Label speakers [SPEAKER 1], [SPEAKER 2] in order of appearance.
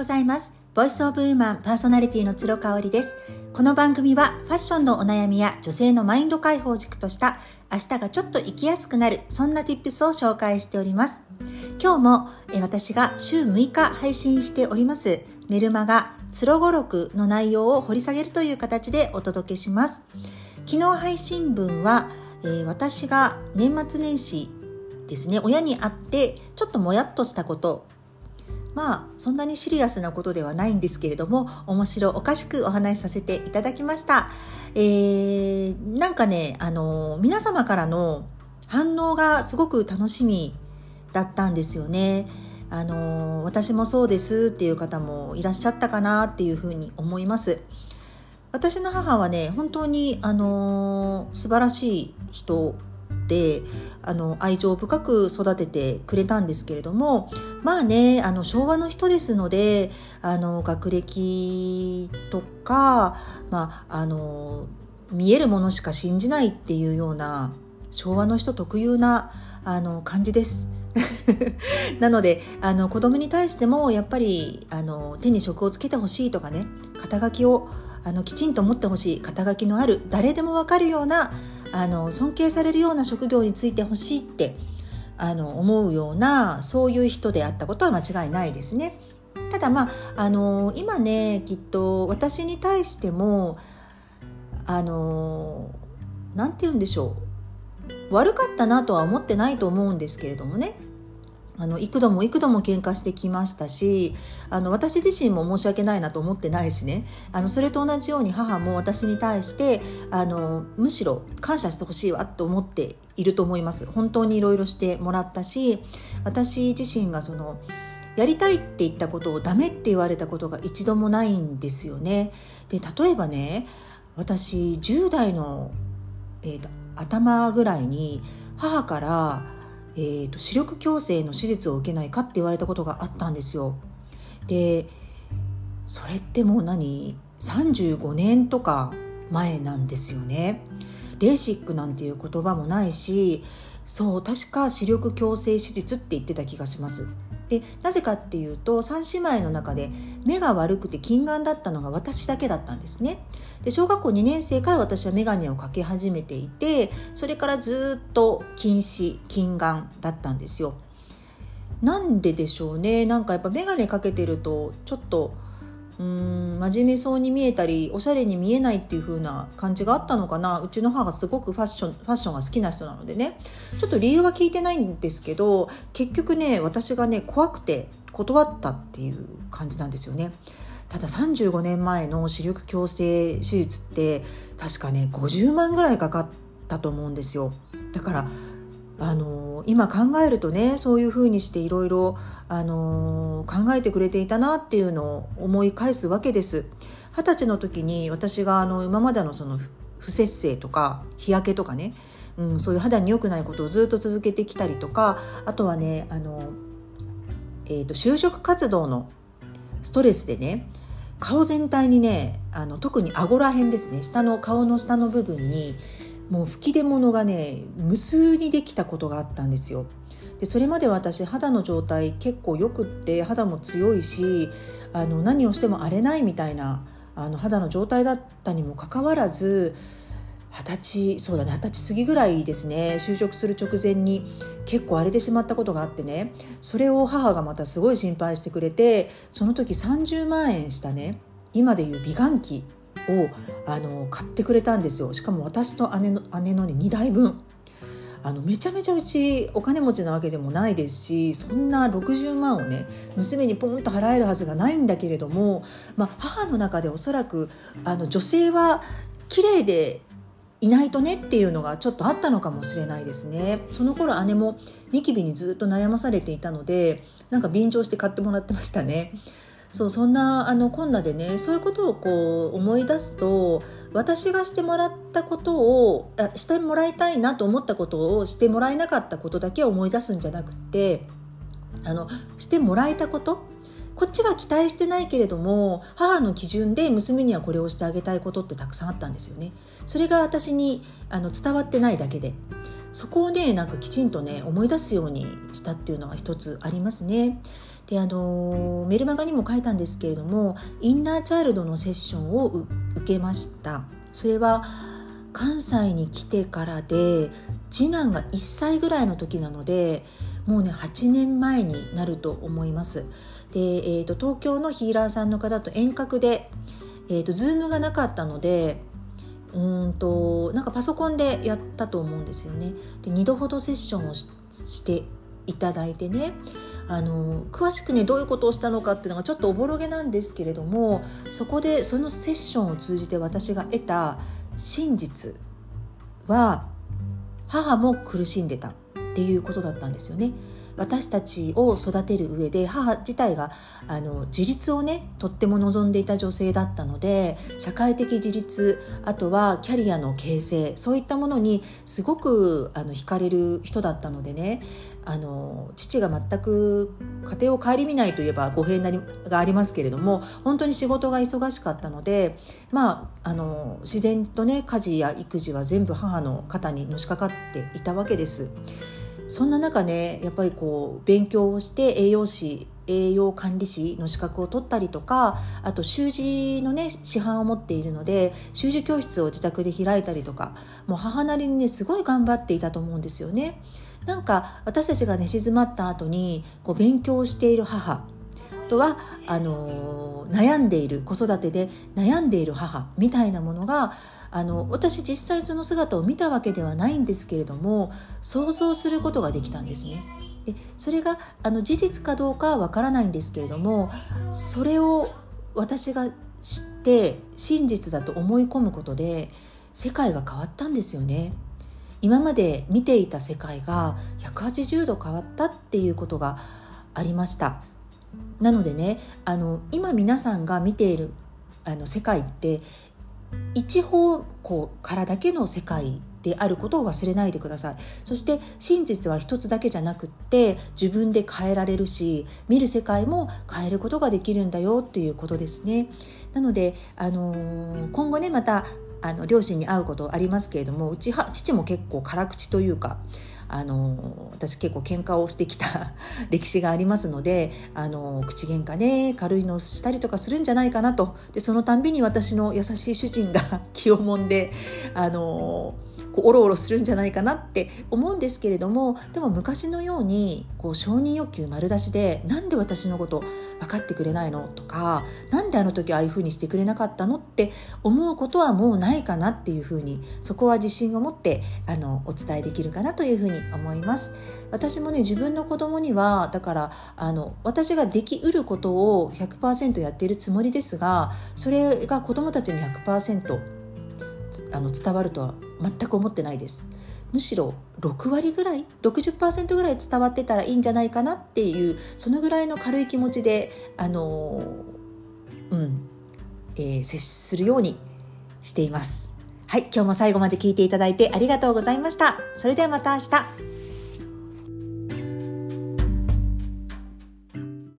[SPEAKER 1] ございます。ボイスオブウーマンパーソナリティの鶴香織です。この番組はファッションのお悩みや女性のマインド解放軸とした明日がちょっと生きやすくなるそんな tips を紹介しております。今日も私が週6日配信しておりますメルマガつろごろくの内容を掘り下げるという形でお届けします。昨日配信分は、え、私が年末年始ですね親に会ってちょっともやっとしたことまあそんなにシリアスなことではないんですけれども面白おかしくお話しさせていただきました、えー、なんかねあの皆様からの反応がすごく楽しみだったんですよね。あの私もそうですっていう方もいらっしゃったかなっていうふうに思います。私の母はね本当にあの素晴らしい人であの愛情深く育ててくれたんですけれどもまあねあの昭和の人ですのであの学歴とか、まあ、あの見えるものしか信じないっていうような昭和の人特有なあの感じです。なのであの子供に対してもやっぱりあの手に職をつけてほしいとかね肩書きをあのきちんと持ってほしい肩書きのある誰でも分かるようなあの尊敬されるような職業についてほしいってあの思うようなそういう人であったことは間違いないですね。ただまああの今ねきっと私に対してもあの何て言うんでしょう悪かったなとは思ってないと思うんですけれどもねあの幾度も幾度も喧嘩してきましたしあの私自身も申し訳ないなと思ってないしねあのそれと同じように母も私に対してあのむしろ感謝してほしいわと思っていると思います本当にいろいろしてもらったし私自身がそのやりたいって言ったことをダメって言われたことが一度もないんですよね。で例えばね私10代の、えーと頭ぐらいに母からえーと、視力矯正の手術を受けないかって言われたことがあったんですよ。でそれってもう何？35年とか前なんですよね。レーシックなんていう言葉もないしそう確か視力矯正手術って言ってた気がします。でなぜかっていうと3姉妹の中で目が悪くて近眼だったのが私だけだったんですね。で小学校2年生から私は眼鏡をかけ始めていてそれからずっと近視近眼だったんですよ。なんででしょうねなんかやっぱ眼鏡かけてるとちょっとうん真面目そうに見えたりおしゃれに見えないっていう風な感じがあったのかなうちの母がすごくファッションファッションが好きな人なのでねちょっと理由は聞いてないんですけど結局ね私がね怖くて断ったっていう感じなんですよね。ただ35年前の視力矯正手術って確かね50万ぐらいかかったと思うんですよ。だからあの今考えるとねそういうふうにしていろいろ考えてくれていたなっていうのを思い返すわけです。二十歳の時に私があの今までのその不摂生とか日焼けとかね、うん、そういう肌に良くないことをずっと続けてきたりとかあとはねあの、えーと、就職活動のストレスでね顔全体にねあの特に顎ら辺ですね下の顔の下の部分にもう吹き出物がね無数にできたことがあったんですよ。でそれまで私肌の状態結構よくって肌も強いしあの何をしても荒れないみたいなあの肌の状態だったにもかかわらず二十歳そうだね二十歳過ぎぐらいですね就職する直前に結構荒れてしまったことがあってねそれを母がまたすごい心配してくれてその時30万円したね今でいう美顔器をあの買ってくれたんですよ。しかも私と姉の姉の、ね、2台分。あのめちゃめちゃうちお金持ちなわけでもないですしそんな60万をね娘にポンと払えるはずがないんだけれども、まあ、母の中でおそらくあの女性は綺麗でいないとねっていうのがちょっとあったのかもしれないですね。その頃姉もニキビにずっと悩まされていたのでなんか便乗して買ってもらってましたね。そうそんなあのこんなでねそういうことをこう思い出すと私がしてもらったことをあしてもらいたいなと思ったことをしてもらえなかったことだけを思い出すんじゃなくてあのしてもらえたことこっちは期待してないけれども母の基準で娘にはこれをしてあげたいことってたくさんあったんですよね。それが私にあの伝わってないだけでそこをねなんかきちんとね思い出すようにしたっていうのは一つありますね。であのメルマガにも書いたんですけれどもインナーチャイルドのセッションを受けましたそれは関西に来てからで次男が1歳ぐらいの時なのでもうね8年前になると思いますで、えーと、東京のヒーラーさんの方と遠隔で、えーと、と Zoom がなかったのでうんとなんかパソコンでやったと思うんですよねで2度ほどセッションをしていただいてねあの詳しくねどういうことをしたのかっていうのがちょっとおぼろげなんですけれどもそこでそのセッションを通じて私が得た真実は母も苦しんでたっていうことだったんですよね。私たちを育てる上で母自体があの自立をねとっても望んでいた女性だったので社会的自立あとはキャリアの形成そういったものにすごくあの惹かれる人だったのでねあの父が全く家庭を顧みないといえば語弊なりがありますけれども本当に仕事が忙しかったのでまああの自然とね家事や育児は全部母の肩にのしかかっていたわけです。そんな中ねやっぱりこう勉強をして栄養士栄養管理士の資格を取ったりとかあと習字のね師範を持っているので習字教室を自宅で開いたりとかもう母なりにねすごい頑張っていたと思うんですよね。なんか私たちが寝静まった後にこう勉強している母とはあの悩んでいる子育てで悩んでいる母みたいなものがあの私実際その姿を見たわけではないんですけれども想像することができたんですね。でそれがあの事実かどうかはわからないんですけれどもそれを私が知って真実だと思い込むことで世界が変わったんですよね。今まで見ていた世界が180度変わったっていうことがありましたなのでねあの今皆さんが見ているあの世界って一方向からだけの世界であることを忘れないでください。そして真実は一つだけじゃなくって自分で変えられるし見る世界も変えることができるんだよっていうことですね。なので、あのー、今後ねまたあの両親に会うことありますけれどもうち父も結構辛口というかあの私結構喧嘩をしてきた 歴史がありますのであの口喧嘩ね軽いのをしたりとかするんじゃないかなと。でそのたんびに私の優しい主人が 気をもんであのこうおろおろするんじゃないかなって思うんですけれどもでも昔のようにこう承認欲求丸出しでなんで私のこと分かってくれないのとか何であの時ああいうふうにしてくれなかったのって思うことはもうないかなっていうふうにそこは自信を持ってあのお伝えできるかなというふうに思います。私もね自分の子供にはだからあの私ができうることを100%やっているつもりですがそれが子供たちに100%あの伝わるとは全く思ってないです。むしろ6割ぐらい60%ぐらい伝わってたらいいんじゃないかなっていうそのぐらいの軽い気持ちであのうん、えー、接するようにしています。はい今日も最後まで聞いていただいてありがとうございました。それではまた明日。